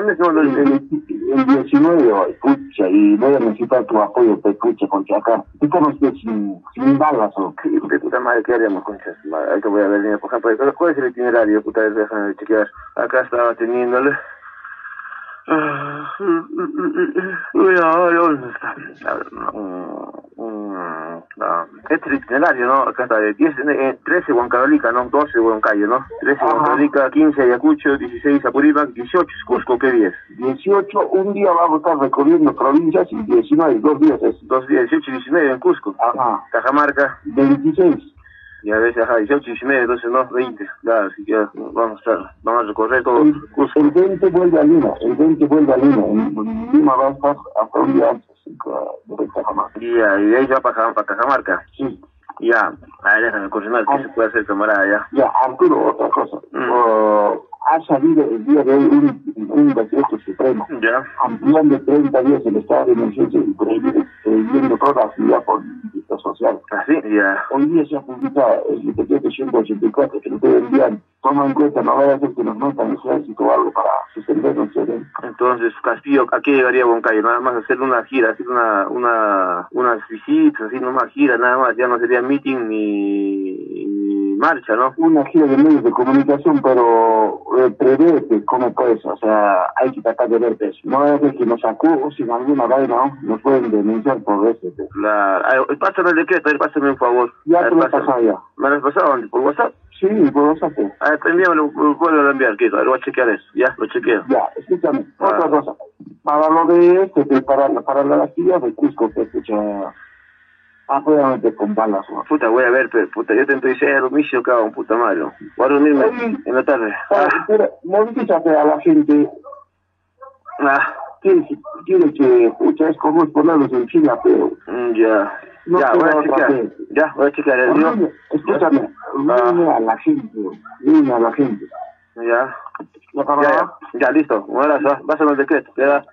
¿Cuándo es? No, el, el, el 19 hoy, pucha, y voy a necesitar tu apoyo, pe, pucha, concha acá. ¿Tú conoces sin, sin balas o qué? De puta madre, ¿qué haríamos, concha? Ahí te voy a ver, por ejemplo, ¿cuál es el itinerario, puta? Déjame chequear. Acá estaba teniéndole. ¿Dónde está? Este es el itinerario, ¿no? Acá está de 10, eh, 13 Huancavelica, ¿no? 12 Huancayo, ¿no? 13 Huancavelica, 15 Ayacucho, 16 Apurímac, 18 Cusco, ¿qué 10? 18, un día vamos a estar recorriendo provincias y 19, dos días es. Dos días, 18 y 19 en Cusco. Ajá. Cajamarca. 26. Y a veces, ajá, 18, 19, entonces no, 20. Ya, así que vamos a estar, vamos a recorrer todo el, Cusco. El 20 vuelve a Lima, el 20 vuelve a Lima. En Lima va a estar hasta un día antes de Cajamarca. Ya, y de ahí se va para, Cajamarca. Sí. Ya, a ver, déjame confirmar qué se puede hacer, camarada, ya. Ya, Arturo, otra cosa. Mm. Uh, ha salido el día de hoy un, un decreto supremo Ya. ampliando 30 días el estado de emergencia y prohibiendo toda actividad política social. Así, ya. Hoy día se ha publicado el decreto 184 que puede enviar. Toma en cuenta, no vaya a ser que nos metan ejército o algo para suspender evento. Entonces, Castillo, ¿a qué llegaría Boncayo? Nada más hacer una gira, hacer una, una, unas visitas, así nomás gira, nada más, ya no sería meeting ni marcha, ¿no? Una gira de medios de comunicación, pero eh, prevé que cómo puede ser, o sea, hay que tratar de ver eso. No es de que nos acuso sin alguna vaina, ¿no? Nos pueden denunciar por eso. Claro, pásame el decreto, pásame un favor. Ya te lo he pasado ya. ¿Me lo has pasado por WhatsApp? Sí, por WhatsApp. A ver, envíamelo, vuelvo a enviar, Kiko, a ver, voy a chequear eso, ya, lo chequeo. Ya, escúchame, Ah. otra cosa. Para lo de este, para, para la actividad de Cusco, que escucha, apoyamente con balas, ¿no? Puta, voy a ver, pero, puta, yo te estoy diciendo, domicilio, cabrón, puta madre. Voy a reunirme Oye. en la tarde. Ah, Ah, pero, movilízate a la gente, ah, quiere, quiere que, escucha, es como ponerlos en China, pero... mm, ya, No ya, voy a vez. ya, voy a chequear, ¿eh? ¿no? Oye, Escúchame, Ah. dime a la gente, dime a la gente. Ya, ¿Ya ya, ya, ya, listo, un abrazo, pásame el decreto, ya.